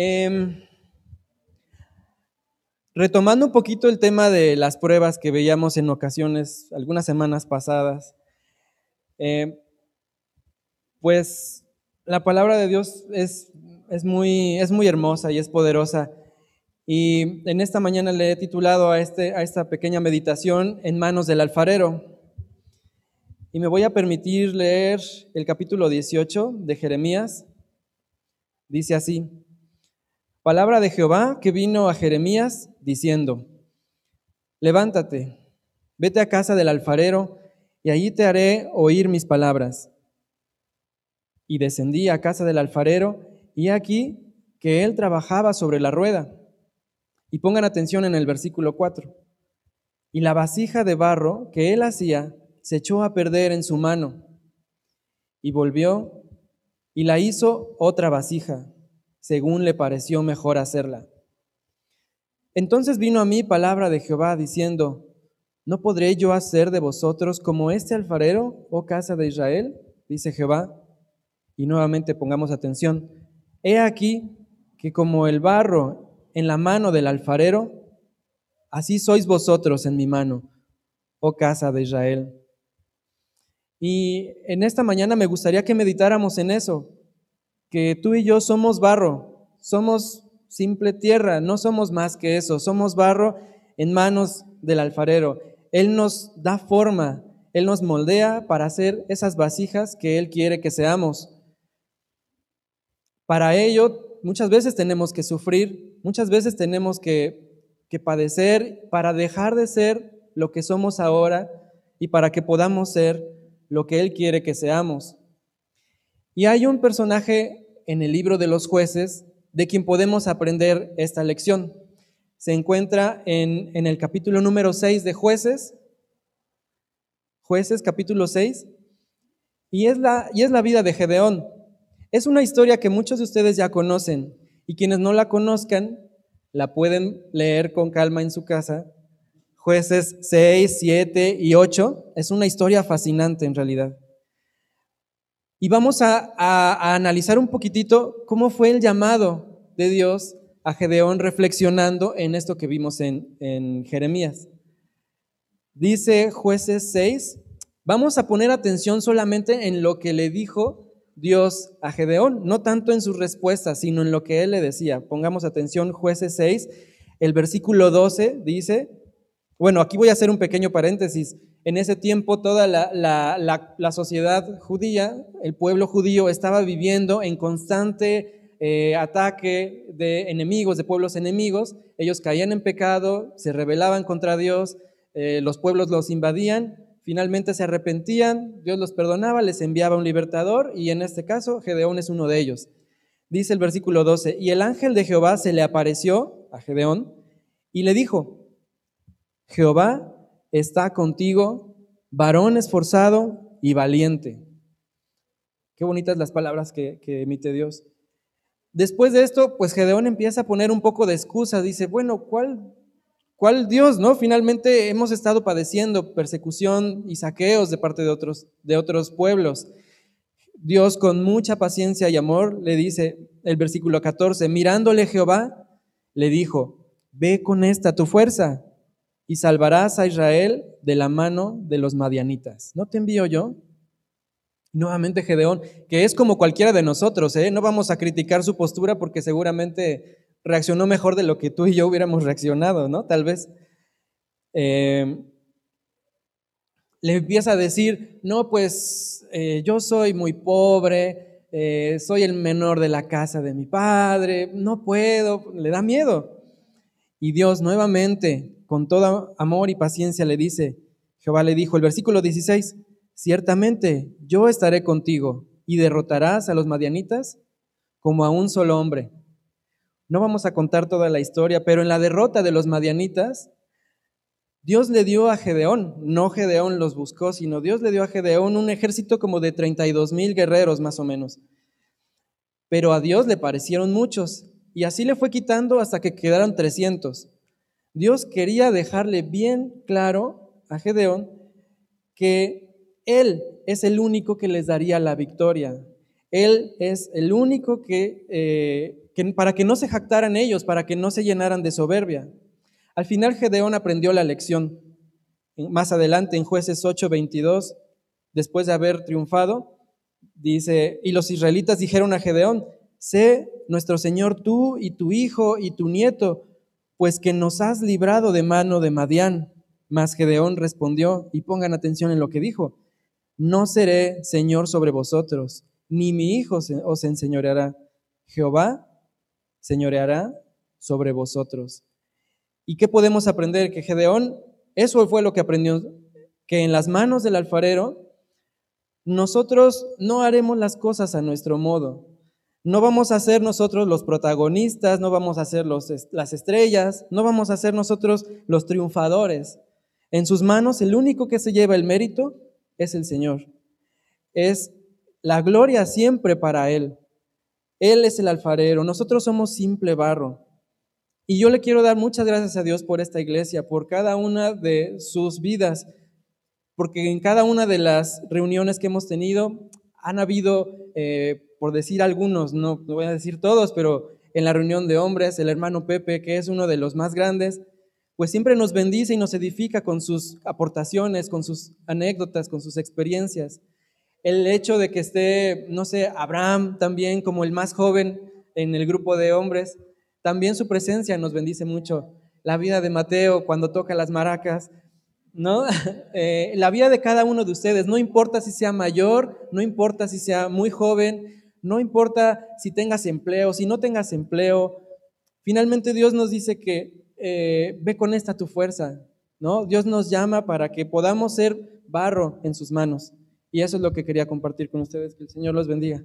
Em, retomando un poquito el tema de las pruebas que veíamos en ocasiones, algunas semanas pasadas, em, pues la palabra de Dios es, es, muy, es muy hermosa y es poderosa. Y en esta mañana le he titulado a, este, a esta pequeña meditación En manos del alfarero. Y me voy a permitir leer el capítulo 18 de Jeremías. Dice así, palabra de Jehová que vino a Jeremías diciendo, levántate, vete a casa del alfarero y allí te haré oír mis palabras. Y descendí a casa del alfarero y aquí que él trabajaba sobre la rueda. Y pongan atención en el versículo 4. Y la vasija de barro que él hacía se echó a perder en su mano y volvió y la hizo otra vasija, según le pareció mejor hacerla. Entonces vino a mí palabra de Jehová diciendo, ¿no podré yo hacer de vosotros como este alfarero, oh casa de Israel? Dice Jehová. Y nuevamente pongamos atención. He aquí que como el barro en la mano del alfarero, así sois vosotros en mi mano, oh casa de Israel. Y en esta mañana me gustaría que meditáramos en eso, que tú y yo somos barro, somos simple tierra, no somos más que eso, somos barro en manos del alfarero. Él nos da forma, Él nos moldea para hacer esas vasijas que Él quiere que seamos. Para ello, muchas veces tenemos que sufrir, muchas veces tenemos que, que padecer para dejar de ser lo que somos ahora y para que podamos ser lo que Él quiere que seamos. Y hay un personaje en el libro de los jueces de quien podemos aprender esta lección. Se encuentra en, el capítulo número 6 de jueces, jueces capítulo 6, y es, la, y es la vida de Gedeón. Es una historia que muchos de ustedes ya conocen y quienes no la conozcan la pueden leer con calma en su casa jueces 6, 7 y 8. Es una historia fascinante en realidad. Y vamos a, analizar un poquitito cómo fue el llamado de Dios a Gedeón reflexionando en esto que vimos en, Jeremías. Dice jueces 6, vamos a poner atención solamente en lo que le dijo Dios a Gedeón, no tanto en sus respuestas, sino en lo que él le decía. Pongamos atención, jueces 6, el versículo 12 dice, bueno, aquí voy a hacer un pequeño paréntesis. En ese tiempo toda la, sociedad judía, el pueblo judío, estaba viviendo en constante eh, ataque de enemigos, de pueblos enemigos. Ellos caían en pecado, se rebelaban contra Dios, eh, los pueblos los invadían, finalmente se arrepentían, Dios los perdonaba, les enviaba un libertador y en este caso Gedeón es uno de ellos. Dice el versículo 12, y el ángel de Jehová se le apareció a Gedeón y le dijo, Jehová está contigo, varón esforzado y valiente. Qué bonitas las palabras que, emite Dios. Después de esto, pues Gedeón empieza a poner un poco de excusa. Dice, bueno, ¿cuál, ¿cuál Dios, no? Finalmente hemos estado padeciendo persecución y saqueos de parte de otros, de otros pueblos. Dios con mucha paciencia y amor le dice el versículo 14, mirándole Jehová, le dijo, ve con esta tu fuerza y salvarás a Israel de la mano de los madianitas. ¿No te envío yo? Nuevamente Gedeón, que es como cualquiera de nosotros, ¿eh? no vamos a criticar su postura porque seguramente reaccionó mejor de lo que tú y yo hubiéramos reaccionado, ¿no? Tal vez. Eh, le empieza a decir, no, pues eh, yo soy muy pobre, eh, soy el menor de la casa de mi padre, no puedo, le da miedo. Y Dios nuevamente con todo amor y paciencia le dice, Jehová le dijo, el versículo 16, ciertamente yo estaré contigo y derrotarás a los madianitas como a un solo hombre. No vamos a contar toda la historia, pero en la derrota de los madianitas, Dios le dio a Gedeón, no Gedeón los buscó, sino Dios le dio a Gedeón un ejército como de 32 mil guerreros más o menos. Pero a Dios le parecieron muchos y así le fue quitando hasta que quedaron 300. Dios quería dejarle bien claro a Gedeón que Él es el único que les daría la victoria. Él es el único que, eh, para que no se jactaran ellos, para que no se llenaran de soberbia. Al final Gedeón aprendió la lección. Más adelante en jueces 8:22, después de haber triunfado, dice, y los israelitas dijeron a Gedeón, sé nuestro Señor tú y tu hijo y tu nieto, pues que nos has librado de mano de Madián. Mas Gedeón respondió, y pongan atención en lo que dijo, no seré Señor sobre vosotros, ni mi hijo os enseñoreará. Jehová señoreará sobre vosotros. ¿Y qué podemos aprender? Que Gedeón, eso fue lo que aprendió, que en las manos del alfarero, nosotros no haremos las cosas a nuestro modo. No vamos a ser nosotros los protagonistas, no vamos a ser los, las estrellas, no vamos a ser nosotros los triunfadores. En sus manos el único que se lleva el mérito es el Señor. Es la gloria siempre para Él. Él es el alfarero, nosotros somos simple barro. Y yo le quiero dar muchas gracias a Dios por esta iglesia, por cada una de sus vidas, porque en cada una de las reuniones que hemos tenido han habido, eh, por decir algunos, no, no voy a decir todos, pero en la reunión de hombres, el hermano Pepe, que es uno de los más grandes, pues siempre nos bendice y nos edifica con sus aportaciones, con sus anécdotas, con sus experiencias el hecho de que esté, no sé, Abraham también como el más joven en el grupo de hombres, también su presencia nos bendice mucho. La vida de Mateo cuando toca las maracas, ¿no? Eh, la vida de cada uno de ustedes, no importa si sea mayor, no importa si sea muy joven, no importa si tengas empleo, si no tengas empleo. Finalmente Dios nos dice que eh, ve con esta tu fuerza, ¿no? Dios nos llama para que podamos ser barro en sus manos. Y eso es lo que quería compartir con ustedes. Que el Señor los bendiga.